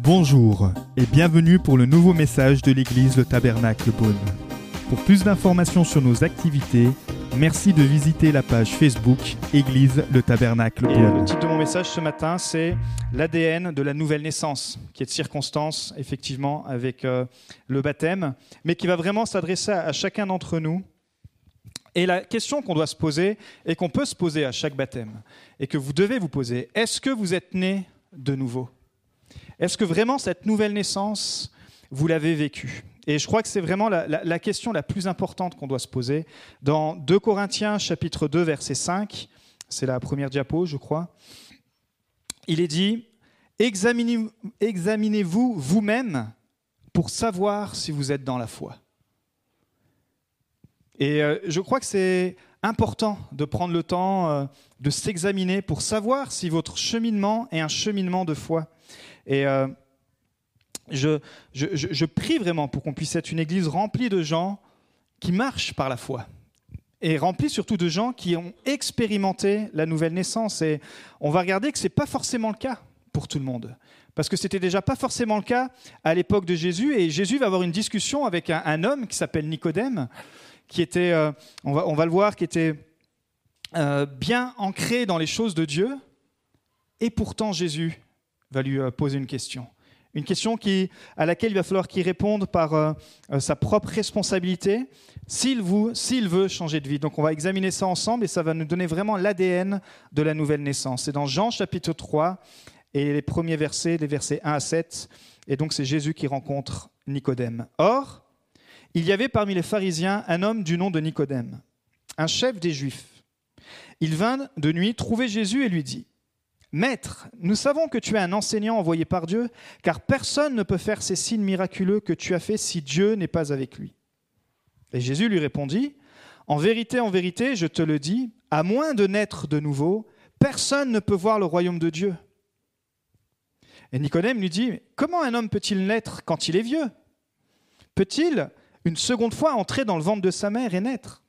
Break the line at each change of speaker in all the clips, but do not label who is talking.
Bonjour et bienvenue pour le nouveau message de l'église Le Tabernacle Beaune. Pour plus d'informations sur nos activités, merci de visiter la page Facebook Église Le Tabernacle
Et euh,
Beaune.
le titre de mon message ce matin, c'est l'ADN de la nouvelle naissance, qui est de circonstance, effectivement, avec euh, le baptême, mais qui va vraiment s'adresser à, à chacun d'entre nous. Et la question qu'on doit se poser, et qu'on peut se poser à chaque baptême, et que vous devez vous poser, est-ce que vous êtes né de nouveau? Est-ce que vraiment cette nouvelle naissance, vous l'avez vécue? Et je crois que c'est vraiment la, question la plus importante qu'on doit se poser. Dans 2 Corinthiens chapitre 2, verset 5, c'est la première diapo, je crois, il est dit, Examinez- examinez-vous vous-même pour savoir si vous êtes dans la foi. Et euh, je crois que c'est important de prendre le temps euh, de s'examiner pour savoir si votre cheminement est un cheminement de foi. Et euh, je, je- je- prie vraiment pour qu'on puisse être une église remplie de gens qui marchent par la foi. Et remplie surtout de gens qui ont expérimenté la nouvelle naissance. Et on va regarder que ce n'est pas forcément le cas pour tout le monde. Parce que c'était déjà pas forcément le cas à l'époque de Jésus. Et Jésus va avoir une discussion avec un homme qui s'appelle Nicodème, qui était, euh, on, va, le voir, qui était euh, bien ancré dans les choses de Dieu. Et pourtant, Jésus va lui euh, poser une question. Une question qui, à laquelle il va falloir qu'il réponde par sa propre responsabilité s'il veut changer de vie. Donc on va examiner ça ensemble et ça va nous donner vraiment l'ADN de la nouvelle naissance. C'est dans Jean chapitre 3 et les premiers versets, les versets 1 à 7. Et donc c'est Jésus qui rencontre Nicodème. Or, il y avait parmi les pharisiens un homme du nom de Nicodème, un chef des Juifs. Il vint de nuit trouver Jésus et lui dit, Maître, nous savons que tu es un enseignant envoyé par Dieu, car personne ne peut faire ces signes miraculeux que tu as faits si Dieu n'est pas avec lui. Et Jésus lui répondit, En vérité, en vérité, je te le dis, à moins de naître de nouveau, personne ne peut voir le royaume de Dieu. Et Nicodème lui dit, Comment un homme peut-il naître quand il est vieux? Peut-il une seconde fois entrer dans le ventre de sa mère et naître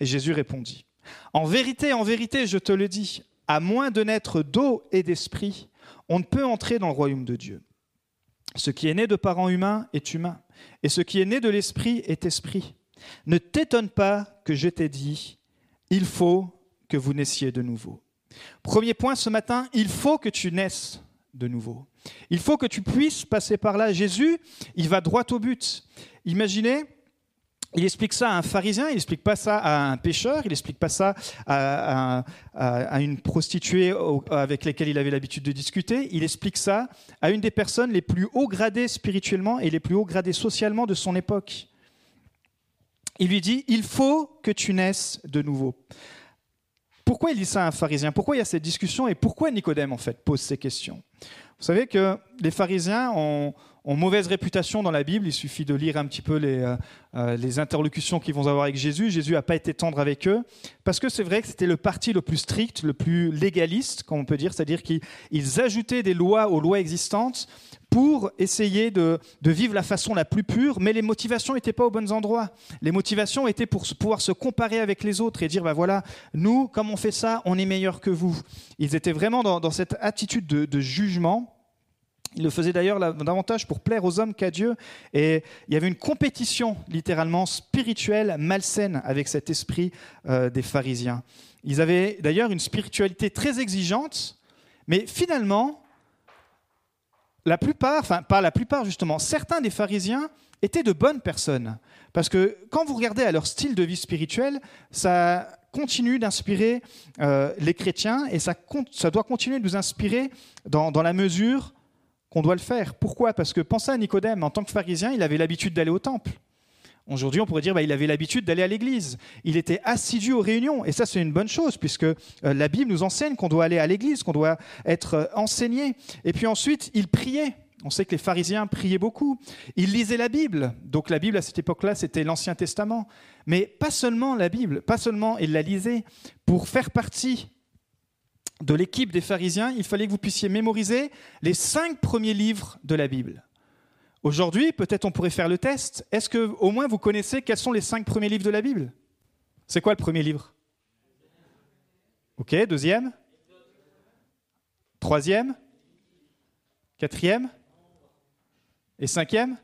Et Jésus répondit, En vérité, en vérité, je te le dis, à moins de naître d'eau et d'esprit, on ne peut entrer dans le royaume de Dieu. Ce qui est né de parents humains est humain, et ce qui est né de l'esprit est esprit. Ne t'étonne pas que je t'ai dit, il faut que vous naissiez de nouveau. Premier point ce matin, il faut que tu naisses de nouveau. Il faut que tu puisses passer par là. Jésus, il va droit au but. Imaginez, il explique ça à un pharisien, il explique pas ça à un pécheur, il explique pas ça à, une prostituée avec laquelle il avait l'habitude de discuter, il explique ça à une des personnes les plus haut gradées spirituellement et les plus haut gradées socialement de son époque. Il lui dit, il faut que tu naisses de nouveau. Pourquoi il dit ça à un pharisien? Pourquoi il y a cette discussion et pourquoi Nicodème en fait pose ces questions? Vous savez que les pharisiens ont, ont mauvaise réputation dans la Bible. Il suffit de lire un petit peu les, euh, euh, interlocutions qu'ils vont avoir avec Jésus. Jésus n'a pas été tendre avec eux parce que c'est vrai que c'était le parti le plus strict, le plus légaliste, comme on peut dire, c'est-à-dire qu'ils ils ajoutaient des lois aux lois existantes pour essayer de, vivre la façon la plus pure, mais les motivations n'étaient pas aux bons endroits. Les motivations étaient pour pouvoir se comparer avec les autres et dire, bah voilà, nous, comme on fait ça, on est meilleur que vous. Ils étaient vraiment dans, cette attitude de, de jugement. Ils le faisaient d'ailleurs davantage pour plaire aux hommes qu'à Dieu. Et il y avait une compétition, littéralement, spirituelle, malsaine avec cet esprit euh, des pharisiens. Ils avaient d'ailleurs une spiritualité très exigeante, mais finalement, la plupart, enfin pas la plupart justement, certains des pharisiens étaient de bonnes personnes. Parce que quand vous regardez à leur style de vie spirituel, ça continue d'inspirer euh, les chrétiens et ça, doit continuer de nous inspirer dans la mesure qu'on doit le faire. Pourquoi? Parce que pensez à Nicodème, en tant que pharisien, il avait l'habitude d'aller au temple. Aujourd'hui, on pourrait dire qu'il avait l'habitude d'aller à l'église. Il était assidu aux réunions. Et ça, c'est une bonne chose, puisque euh, la Bible nous enseigne qu'on doit aller à l'église, qu'on doit être euh, enseigné. Et puis ensuite, il priait. On sait que les pharisiens priaient beaucoup. Ils lisaient la Bible. Donc la Bible, à cette époque-là, c'était l'Ancien Testament. Mais pas seulement la Bible, pas seulement ils la lisaient. Pour faire partie de l'équipe des pharisiens, il fallait que vous puissiez mémoriser les cinq premiers livres de la Bible. Aujourd'hui, peut-être on pourrait faire le test. Est-ce que au moins vous connaissez quels sont les cinq premiers livres de la Bible? C'est quoi le premier livre? Ok, deuxième. Troisième. Quatrième. Et cinquième?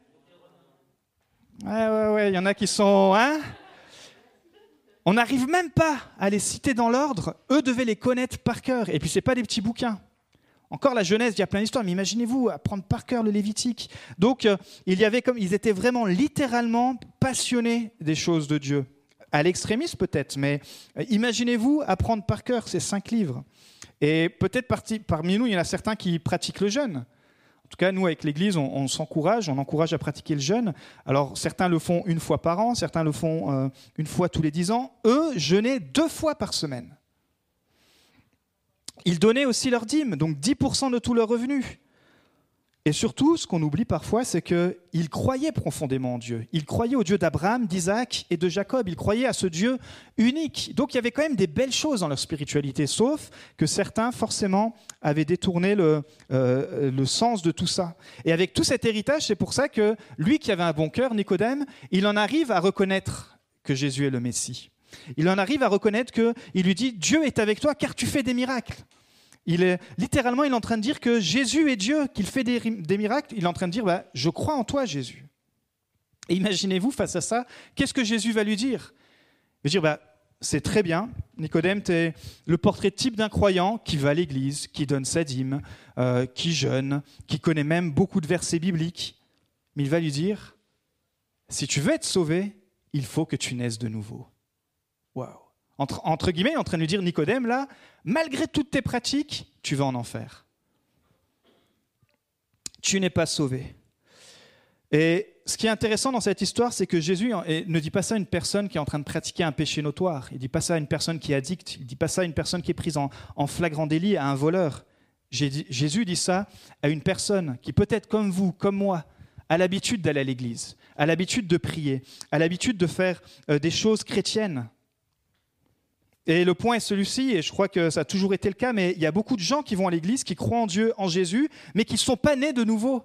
Ouais, ouais, ouais, il y en a qui sont... Hein? On n'arrive même pas à les citer dans l'ordre. Eux devaient les connaître par cœur. Et puis, ce pas des petits bouquins. Encore la Genèse, il y a plein d'histoires, mais imaginez-vous apprendre par cœur le Lévitique. Donc, euh, il y avait comme, ils étaient vraiment littéralement passionnés des choses de Dieu. À l'extrémiste peut-être, mais euh, imaginez-vous apprendre par cœur ces cinq livres. Et peut-être parmi nous, il y en a certains qui pratiquent le jeûne. En tout cas, nous, avec l'Église, on, s'encourage, on encourage à pratiquer le jeûne. Alors, certains le font une fois par an, certains le font euh, une fois tous les dix ans. Eux, jeûnaient deux fois par semaine. Ils donnaient aussi leur dîme, donc 10% de tous leurs revenus. Et surtout, ce qu'on oublie parfois, c'est qu'ils croyaient profondément en Dieu. Ils croyaient au Dieu d'Abraham, d'Isaac et de Jacob. Ils croyaient à ce Dieu unique. Donc il y avait quand même des belles choses dans leur spiritualité, sauf que certains, forcément, avaient détourné le, euh, le sens de tout ça. Et avec tout cet héritage, c'est pour ça que lui qui avait un bon cœur, Nicodème, il en arrive à reconnaître que Jésus est le Messie. Il en arrive à reconnaître qu'il lui dit Dieu est avec toi car tu fais des miracles. Il est, littéralement, il est en train de dire que Jésus est Dieu, qu'il fait des, miracles. Il est en train de dire bah, Je crois en toi, Jésus. Et imaginez-vous, face à ça, qu'est-ce que Jésus va lui dire? Il va dire bah, C'est très bien, Nicodème, tu es le portrait type d'un croyant qui va à l'église, qui donne sa dîme, euh, qui jeûne, qui connaît même beaucoup de versets bibliques. Mais il va lui dire Si tu veux être sauvé, il faut que tu naisses de nouveau. Waouh entre, guillemets, il est en train de lui dire Nicodème, là, malgré toutes tes pratiques, tu vas en enfer. Tu n'es pas sauvé. Et ce qui est intéressant dans cette histoire, c'est que Jésus ne dit pas ça à une personne qui est en train de pratiquer un péché notoire. Il ne dit pas ça à une personne qui est addicte. Il ne dit pas ça à une personne qui est prise en, flagrant délit, à un voleur. Jésus dit ça à une personne qui peut-être comme vous, comme moi, a l'habitude d'aller à l'église, a l'habitude de prier, a l'habitude de faire euh, des choses chrétiennes, et le point est celui-ci, et je crois que ça a toujours été le cas, mais il y a beaucoup de gens qui vont à l'église, qui croient en Dieu, en Jésus, mais qui ne sont pas nés de nouveau.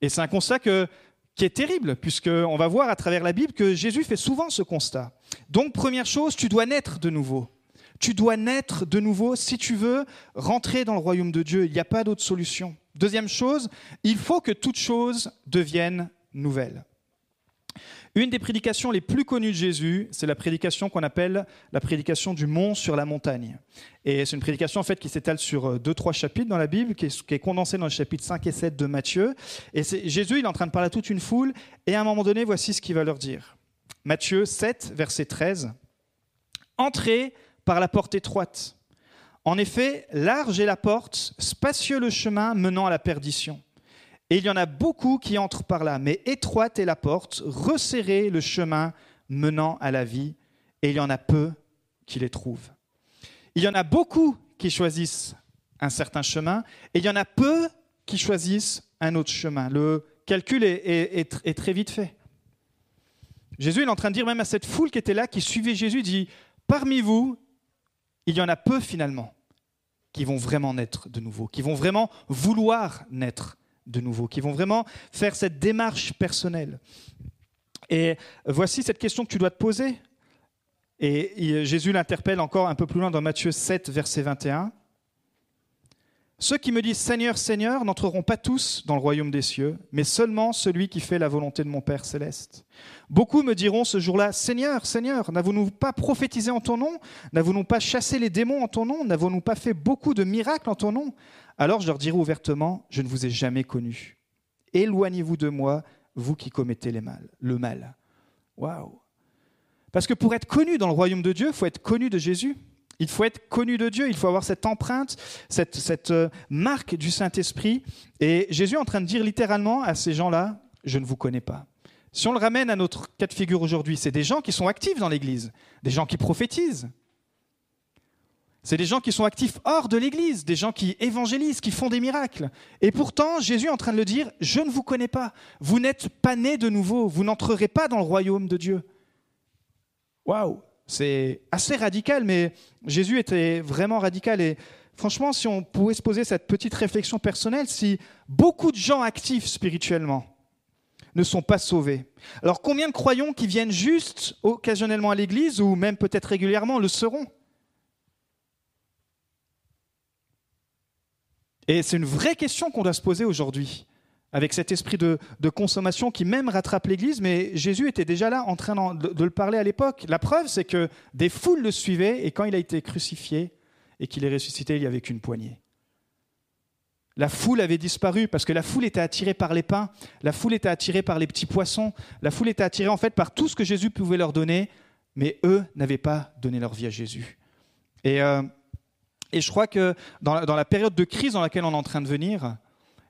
Et c'est un constat qui est terrible, puisqu'on va voir à travers la Bible que Jésus fait souvent ce constat. Donc, première chose, tu dois naître de nouveau. Tu dois naître de nouveau si tu veux rentrer dans le royaume de Dieu. Il n'y a pas d'autre solution. Deuxième chose, il faut que toute chose devienne nouvelle. Une des prédications les plus connues de Jésus, c'est la prédication qu'on appelle la prédication du mont sur la montagne. Et c'est une prédication en fait qui s'étale sur euh, deux, trois chapitres dans la Bible, qui est, condensée dans les chapitres 5 et 7 de Matthieu. Et Jésus, il est en train de parler à toute une foule, et à un moment donné, voici ce qu'il va leur dire. Matthieu 7, verset 13. Entrez par la porte étroite. En effet, large est la porte, spacieux le chemin menant à la perdition et il y en a beaucoup qui entrent par là, mais étroite est la porte, resserré le chemin menant à la vie, et il y en a peu qui les trouvent. Il y en a beaucoup qui choisissent un certain chemin, et il y en a peu qui choisissent un autre chemin. Le calcul est, très vite fait. Jésus est en train de dire même à cette foule qui était là, qui suivait Jésus, il dit, parmi vous, il y en a peu finalement qui vont vraiment naître de nouveau, qui vont vraiment vouloir naître de nouveau, qui vont vraiment faire cette démarche personnelle. Et voici cette question que tu dois te poser. Et Jésus l'interpelle encore un peu plus loin dans Matthieu 7, verset 21. Ceux qui me disent Seigneur, Seigneur n'entreront pas tous dans le royaume des cieux, mais seulement celui qui fait la volonté de mon Père céleste. Beaucoup me diront ce jour-là Seigneur, Seigneur, n'avons-nous pas prophétisé en ton nom? N'avons-nous pas chassé les démons en ton nom? N'avons-nous pas fait beaucoup de miracles en ton nom? Alors je leur dirai ouvertement, je ne vous ai jamais connu. Éloignez-vous de moi, vous qui commettez les mal, le mal. Waouh Parce que pour être connu dans le royaume de Dieu, il faut être connu de Jésus. Il faut être connu de Dieu, il faut avoir cette empreinte, cette, cette euh, marque du Saint-Esprit. Et Jésus est en train de dire littéralement à ces gens-là, je ne vous connais pas. Si on le ramène à notre cas de figure aujourd'hui, c'est des gens qui sont actifs dans l'Église, des gens qui prophétisent, c'est des gens qui sont actifs hors de l'Église, des gens qui évangélisent, qui font des miracles. Et pourtant, Jésus est en train de le dire, je ne vous connais pas. Vous n'êtes pas nés de nouveau. Vous n'entrerez pas dans le royaume de Dieu. Waouh, c'est assez radical, mais Jésus était vraiment radical. Et franchement, si on pouvait se poser cette petite réflexion personnelle, si beaucoup de gens actifs spirituellement ne sont pas sauvés, alors combien de croyants qui viennent juste occasionnellement à l'Église ou même peut-être régulièrement le seront? Et c'est une vraie question qu'on doit se poser aujourd'hui, avec cet esprit de, consommation qui même rattrape l'Église, mais Jésus était déjà là en train de, le parler à l'époque. La preuve, c'est que des foules le suivaient, et quand il a été crucifié et qu'il est ressuscité, il n'y avait qu'une poignée. La foule avait disparu parce que la foule était attirée par les pains, la foule était attirée par les petits poissons, la foule était attirée en fait par tout ce que Jésus pouvait leur donner, mais eux n'avaient pas donné leur vie à Jésus. Et, euh, et je crois que dans la, période de crise dans laquelle on est en train de venir,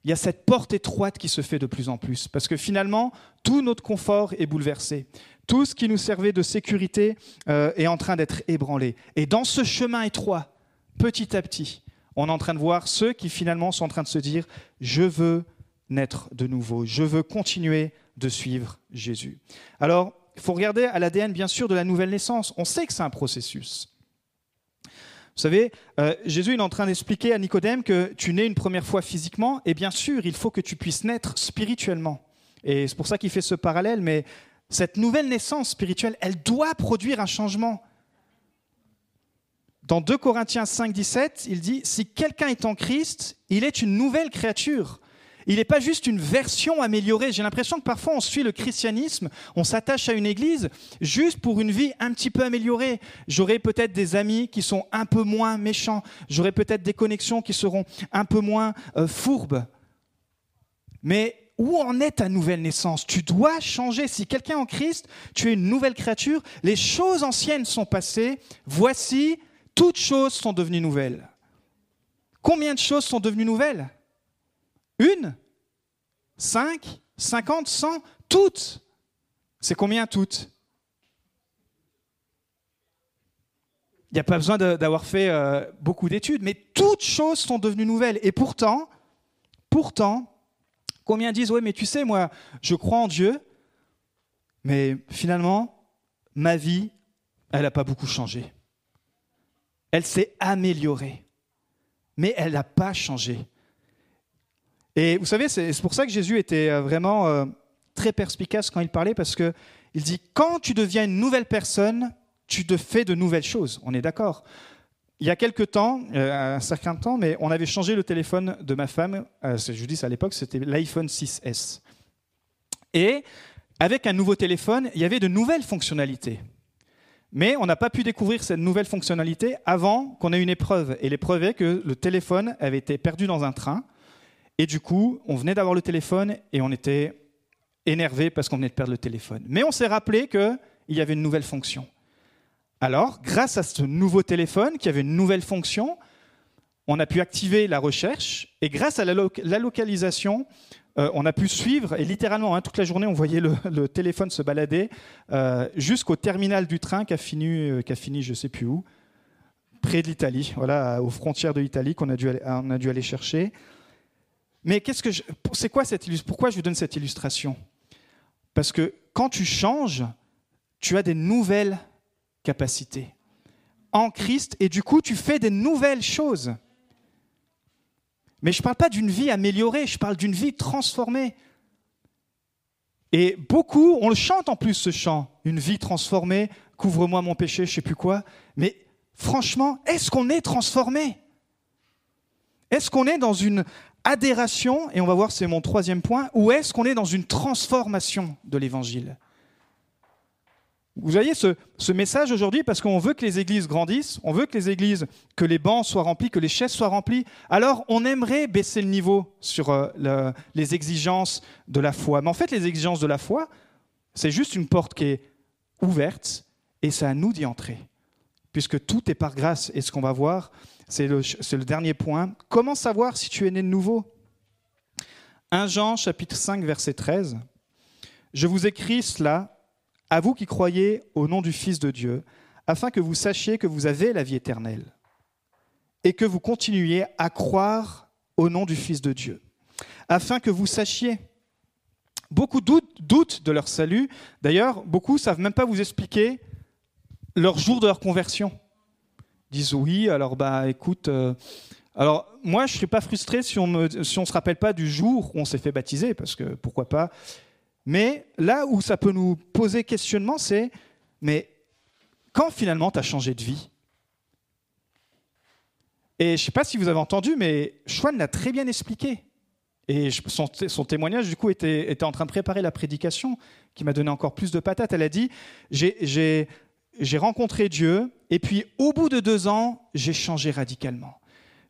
il y a cette porte étroite qui se fait de plus en plus, parce que finalement, tout notre confort est bouleversé. Tout ce qui nous servait de sécurité euh, est en train d'être ébranlé. Et dans ce chemin étroit, petit à petit, on est en train de voir ceux qui finalement sont en train de se dire, je veux naître de nouveau, je veux continuer de suivre Jésus. Alors, il faut regarder à l'ADN, bien sûr, de la nouvelle naissance. On sait que c'est un processus. Vous savez, euh, Jésus est en train d'expliquer à Nicodème que tu nais une première fois physiquement, et bien sûr, il faut que tu puisses naître spirituellement. Et c'est pour ça qu'il fait ce parallèle, mais cette nouvelle naissance spirituelle, elle doit produire un changement. Dans 2 Corinthiens 5, 17, il dit, si quelqu'un est en Christ, il est une nouvelle créature. Il n'est pas juste une version améliorée. J'ai l'impression que parfois on suit le christianisme, on s'attache à une église juste pour une vie un petit peu améliorée. J'aurai peut-être des amis qui sont un peu moins méchants. J'aurai peut-être des connexions qui seront un peu moins euh, fourbes. Mais où en est ta nouvelle naissance? Tu dois changer. Si quelqu'un en Christ, tu es une nouvelle créature, les choses anciennes sont passées. Voici, toutes choses sont devenues nouvelles. Combien de choses sont devenues nouvelles? Une Cinq Cinquante Cent Toutes C'est combien toutes? Il n'y a pas besoin d'avoir fait euh, beaucoup d'études, mais toutes choses sont devenues nouvelles. Et pourtant, pourtant, combien disent, oui, mais tu sais, moi, je crois en Dieu, mais finalement, ma vie, elle n'a pas beaucoup changé. Elle s'est améliorée, mais elle n'a pas changé. Et vous savez, c'est pour ça que Jésus était euh, vraiment euh, très perspicace quand il parlait, parce qu'il dit, quand tu deviens une nouvelle personne, tu te fais de nouvelles choses. On est d'accord il y a quelques temps, euh, un certain temps, mais on avait changé le téléphone de ma femme. je dis à l'époque, c'était l'iPhone 6S. Et avec un nouveau téléphone, il y avait de nouvelles fonctionnalités. Mais on n'a pas pu découvrir cette nouvelle fonctionnalité avant qu'on ait une épreuve. Et l'épreuve est que le téléphone avait été perdu dans un train. Et du coup, on venait d'avoir le téléphone et on était énervé parce qu'on venait de perdre le téléphone. Mais on s'est rappelé qu'il y avait une nouvelle fonction. Alors, grâce à ce nouveau téléphone qui avait une nouvelle fonction, on a pu activer la recherche et grâce à la, localisation, euh, on a pu suivre, et littéralement, hein, toute la journée, on voyait le, téléphone se balader euh, jusqu'au terminal du train qui a fini, euh, fini je ne sais plus où, près de l'Italie, voilà, aux frontières de l'Italie qu'on a a dû aller chercher. Mais c'est Pourquoi je vous donne cette illustration? Parce que quand tu changes, tu as des nouvelles capacités en Christ et du coup tu fais des nouvelles choses. Mais je ne parle pas d'une vie améliorée, je parle d'une vie transformée. Et beaucoup, on le chante en plus ce chant, une vie transformée, couvre-moi mon péché, je ne sais plus quoi. Mais franchement, est-ce qu'on est transformé? Est-ce qu'on est dans une adhération, et on va voir, c'est mon troisième point, ou est-ce qu'on est dans une transformation de l'évangile? Vous voyez ce, message aujourd'hui parce qu'on veut que les églises grandissent, on veut que les églises, que les bancs soient remplis, que les chaises soient remplies. Alors on aimerait baisser le niveau sur euh, les exigences de la foi. Mais en fait, les exigences de la foi, c'est juste une porte qui est ouverte et c'est à nous d'y entrer. Puisque tout est par grâce. Et ce qu'on va voir, c'est le, dernier point. Comment savoir si tu es né de nouveau? 1 Jean chapitre 5 verset 13. Je vous écris cela à vous qui croyez au nom du Fils de Dieu, afin que vous sachiez que vous avez la vie éternelle et que vous continuiez à croire au nom du Fils de Dieu, afin que vous sachiez. Beaucoup doutent, de leur salut. D'ailleurs, beaucoup ne savent même pas vous expliquer leur jour de leur conversion. Disent oui, alors bah écoute, euh, alors moi je ne suis pas frustré si on ne si on se rappelle pas du jour où on s'est fait baptiser, parce que pourquoi pas. Mais là où ça peut nous poser questionnement, c'est, mais quand finalement tu as changé de vie? Et je ne sais pas si vous avez entendu, mais Schwann l'a très bien expliqué. Et son, témoignage, du coup, était, était, en train de préparer la prédication, qui m'a donné encore plus de patates. Elle a dit J'ai rencontré Dieu, et puis au bout de deux ans, j'ai changé radicalement.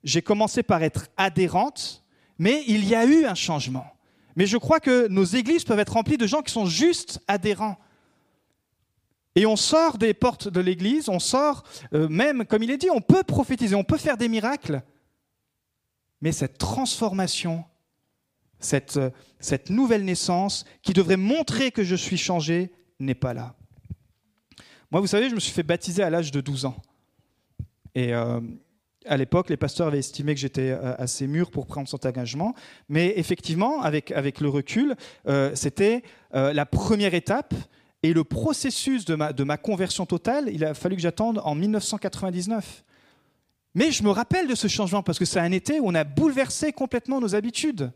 J'ai commencé par être adhérente, mais il y a eu un changement. Mais je crois que nos églises peuvent être remplies de gens qui sont juste adhérents. Et on sort des portes de l'église, on sort, euh, même comme il est dit, on peut prophétiser, on peut faire des miracles, mais cette transformation, cette, euh, cette nouvelle naissance qui devrait montrer que je suis changé n'est pas là. Moi, vous savez, je me suis fait baptiser à l'âge de 12 ans. Et euh, à l'époque, les pasteurs avaient estimé que j'étais assez mûr pour prendre cet engagement. Mais effectivement, avec, avec le recul, c'était la première étape et le processus de ma, de ma conversion totale, il a fallu que j'attende en 1999. Mais je me rappelle de ce changement parce que c'est un été où on a bouleversé complètement nos habitudes.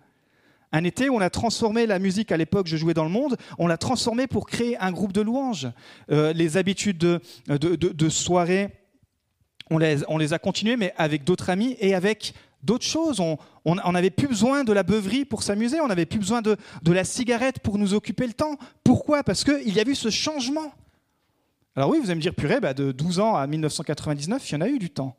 Un été on a transformé la musique, à l'époque je jouais dans le monde, on l'a transformé pour créer un groupe de louanges. Euh, les habitudes de, soirée, on les, on les, a continuées, mais avec d'autres amis et avec d'autres choses. On n'avait plus besoin de la beuverie pour s'amuser, on n'avait plus besoin de, la cigarette pour nous occuper le temps. Pourquoi? Parce qu'il y a eu ce changement. Alors oui, vous allez me dire, purée, bah de 12 ans à 1999, il y en a eu du temps.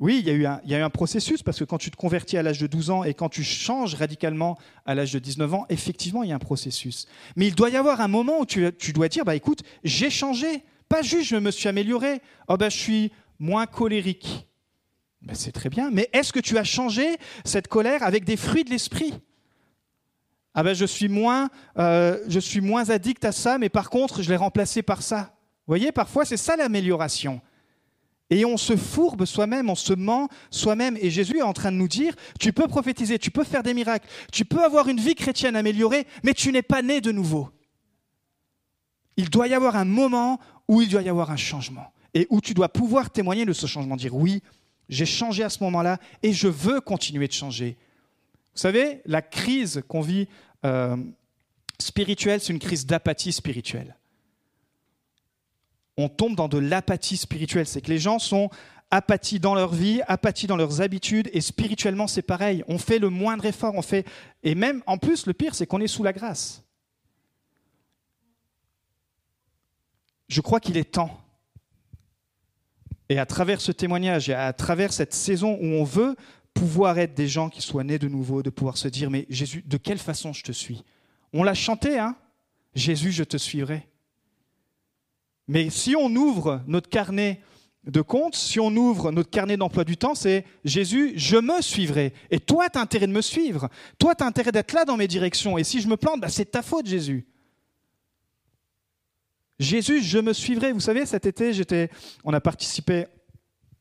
Oui, il y, a eu un, processus, parce que quand tu te convertis à l'âge de 12 ans et quand tu changes radicalement à l'âge de 19 ans, effectivement, il y a un processus. Mais il doit y avoir un moment où tu, tu dois dire, bah écoute, j'ai changé. Pas juste je me suis amélioré. Oh bah je suis moins colérique. Ben, c'est très bien. Mais est-ce que tu as changé cette colère avec des fruits de l'esprit? Ah ben je suis moins, euh, je suis moins addict à ça, mais par contre je l'ai remplacé par ça. Vous voyez, parfois c'est ça l'amélioration. Et on se fourbe soi-même, on se ment soi-même. Et Jésus est en train de nous dire, tu peux prophétiser, tu peux faire des miracles, tu peux avoir une vie chrétienne améliorée, mais tu n'es pas né de nouveau. Il doit y avoir un moment où il doit y avoir un changement et où tu dois pouvoir témoigner de ce changement, dire oui, j'ai changé à ce moment-là et je veux continuer de changer. Vous savez, la crise qu'on vit euh, spirituelle, c'est une crise d'apathie spirituelle. On tombe dans de l'apathie spirituelle. C'est que les gens sont apathie dans leur vie, apathie dans leurs habitudes, et spirituellement c'est pareil. On fait le moindre effort, on fait, et même en plus le pire c'est qu'on est sous la grâce. Je crois qu'il est temps et à travers ce témoignage et à travers cette saison où on veut pouvoir être des gens qui soient nés de nouveau, de pouvoir se dire, mais Jésus, de quelle façon je te suis? On l'a chanté, hein? Jésus, je te suivrai. Mais si on ouvre notre carnet de compte, si on ouvre notre carnet d'emploi du temps, c'est Jésus, je me suivrai. Et toi, tu as intérêt de me suivre. Toi, tu as intérêt d'être là dans mes directions. Et si je me plante, bah, c'est ta faute, Jésus. Jésus, je me suivrai. Vous savez, cet été, j'étais, on a participé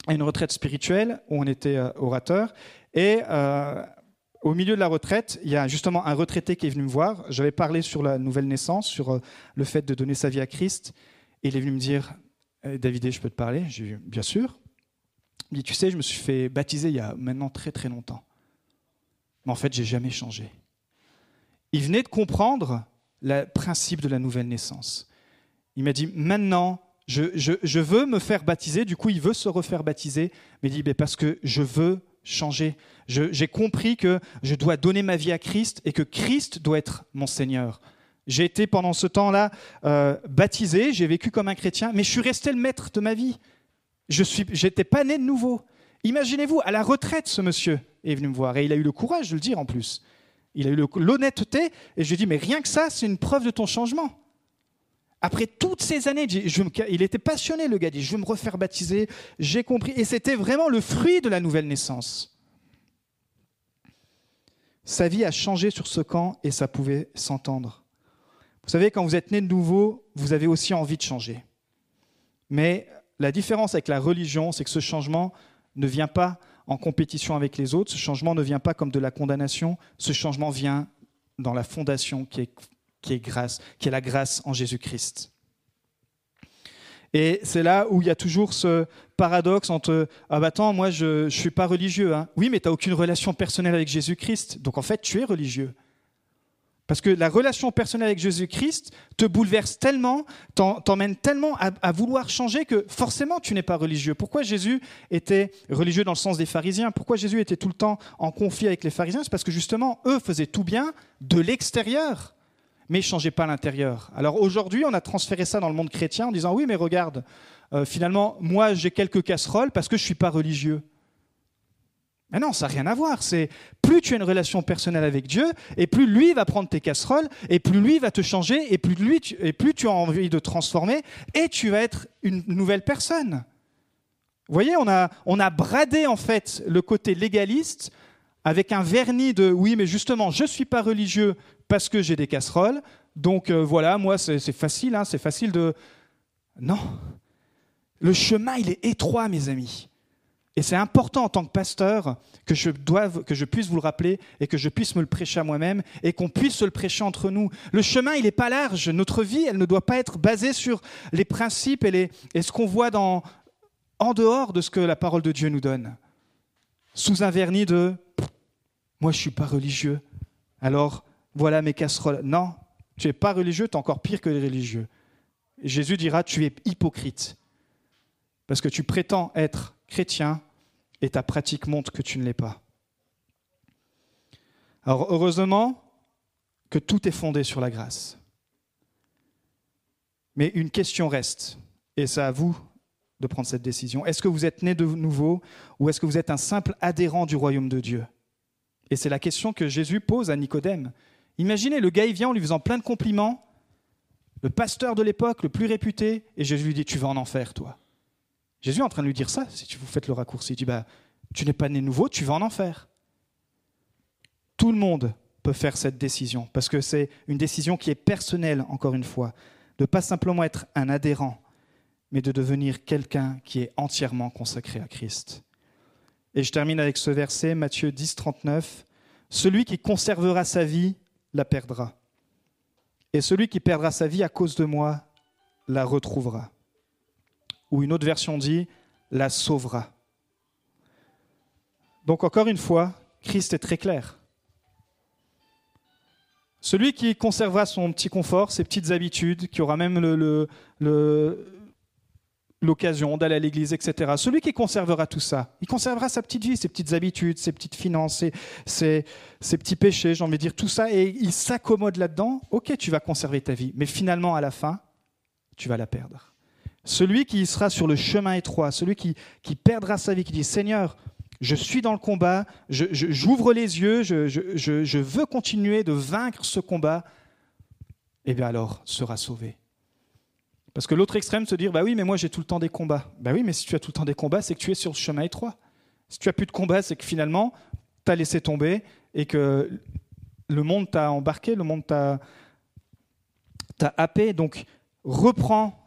à une retraite spirituelle où on était euh, orateur. Et euh, au milieu de la retraite, il y a justement un retraité qui est venu me voir. J'avais parlé sur la nouvelle naissance, sur euh, le fait de donner sa vie à Christ. Il est venu me dire David, je peux te parler? J'ai dit Bien sûr. Il me dit Tu sais, je me suis fait baptiser il y a maintenant très très longtemps. Mais en fait, j'ai jamais changé. Il venait de comprendre le principe de la nouvelle naissance. Il m'a dit, maintenant, je, veux me faire baptiser. Du coup, il veut se refaire baptiser. Mais il dit, parce que je veux changer. J'ai compris que je dois donner ma vie à Christ et que Christ doit être mon Seigneur. J'ai été pendant ce temps-là euh, baptisé, j'ai vécu comme un chrétien, mais je suis resté le maître de ma vie. Je n'étais pas né de nouveau. Imaginez-vous, à la retraite, ce monsieur est venu me voir et il a eu le courage de le dire en plus. Il a eu l'honnêteté et je lui ai dit, mais rien que ça, c'est une preuve de ton changement. Après toutes ces années, il était passionné, le gars, dit, je veux me refaire baptiser, j'ai compris. Et c'était vraiment le fruit de la nouvelle naissance. Sa vie a changé sur ce camp et ça pouvait s'entendre. Vous savez, quand vous êtes né de nouveau, vous avez aussi envie de changer. Mais la différence avec la religion, c'est que ce changement ne vient pas en compétition avec les autres, ce changement ne vient pas comme de la condamnation, ce changement vient dans la fondation qui est grâce, qui est la grâce en Jésus-Christ. Et c'est là où il y a toujours ce paradoxe entre Ah bah attends, moi je ne suis pas religieux. Hein. Oui, mais tu n'as aucune relation personnelle avec Jésus-Christ. Donc en fait, tu es religieux. Parce que la relation personnelle avec Jésus-Christ te bouleverse tellement, t'emmène tellement à, vouloir changer que forcément tu n'es pas religieux. Pourquoi Jésus était religieux dans le sens des pharisiens? Pourquoi Jésus était tout le temps en conflit avec les pharisiens? C'est parce que justement, eux faisaient tout bien de l'extérieur, mais ils ne changeaient pas l'intérieur. Alors aujourd'hui, on a transféré ça dans le monde chrétien en disant oui, mais regarde, euh, finalement, moi j'ai quelques casseroles parce que je ne suis pas religieux. Mais non, ça n'a rien à voir. C'est plus tu as une relation personnelle avec Dieu, et plus lui va prendre tes casseroles, et plus lui va te changer, et plus, lui, tu, et plus tu as envie de transformer, et tu vas être une nouvelle personne. Vous voyez, on a, on a bradé en fait le côté légaliste avec un vernis de oui, mais justement, je ne suis pas religieux parce que j'ai des casseroles, donc euh, voilà, moi c'est facile, hein, c'est facile de. Non. Le chemin, il est étroit, mes amis. Et c'est important en tant que pasteur que je, doive, que je puisse vous le rappeler et que je puisse me le prêcher à moi-même et qu'on puisse se le prêcher entre nous. Le chemin, il n'est pas large. Notre vie, elle ne doit pas être basée sur les principes et, les, et ce qu'on voit dans, en dehors de ce que la parole de Dieu nous donne. Sous un vernis de moi, je ne suis pas religieux. Alors, voilà mes casseroles. Non, tu n'es pas religieux, tu es encore pire que les religieux. Jésus dira tu es hypocrite. Parce que tu prétends être chrétien, et ta pratique montre que tu ne l'es pas. Alors heureusement que tout est fondé sur la grâce. Mais une question reste, et c'est à vous de prendre cette décision. Est-ce que vous êtes né de nouveau ou est-ce que vous êtes un simple adhérent du royaume de Dieu? Et c'est la question que Jésus pose à Nicodème. Imaginez, le gars, il vient en lui faisant plein de compliments, le pasteur de l'époque, le plus réputé, et Jésus lui dit, tu vas en enfer, toi. Jésus est en train de lui dire ça, si vous faites le raccourci. Il dit, bah, tu n'es pas né nouveau, tu vas en enfer. Tout le monde peut faire cette décision, parce que c'est une décision qui est personnelle, encore une fois, de pas simplement être un adhérent, mais de devenir quelqu'un qui est entièrement consacré à Christ. Et je termine avec ce verset, Matthieu 10, 39. Celui qui conservera sa vie la perdra. Et celui qui perdra sa vie à cause de moi la retrouvera ou une autre version dit, la sauvera. Donc encore une fois, Christ est très clair. Celui qui conservera son petit confort, ses petites habitudes, qui aura même l'occasion d'aller à l'église, etc. Celui qui conservera tout ça, il conservera sa petite vie, ses petites habitudes, ses petites finances, ses, ses petits péchés, j'ai envie de dire tout ça, et il s'accommode là-dedans. Ok, tu vas conserver ta vie, mais finalement, à la fin, tu vas la perdre. Celui qui sera sur le chemin étroit, celui qui, perdra sa vie, qui dit Seigneur, je suis dans le combat, j'ouvre les yeux, je, veux continuer de vaincre ce combat, eh bien alors sera sauvé. Parce que l'autre extrême, se dire, bah oui, mais moi j'ai tout le temps des combats. Bah oui, mais si tu as tout le temps des combats, c'est que tu es sur le chemin étroit. Si tu as plus de combats, c'est que finalement, tu as laissé tomber et que le monde t'a embarqué, le monde t'a happé. Donc, reprends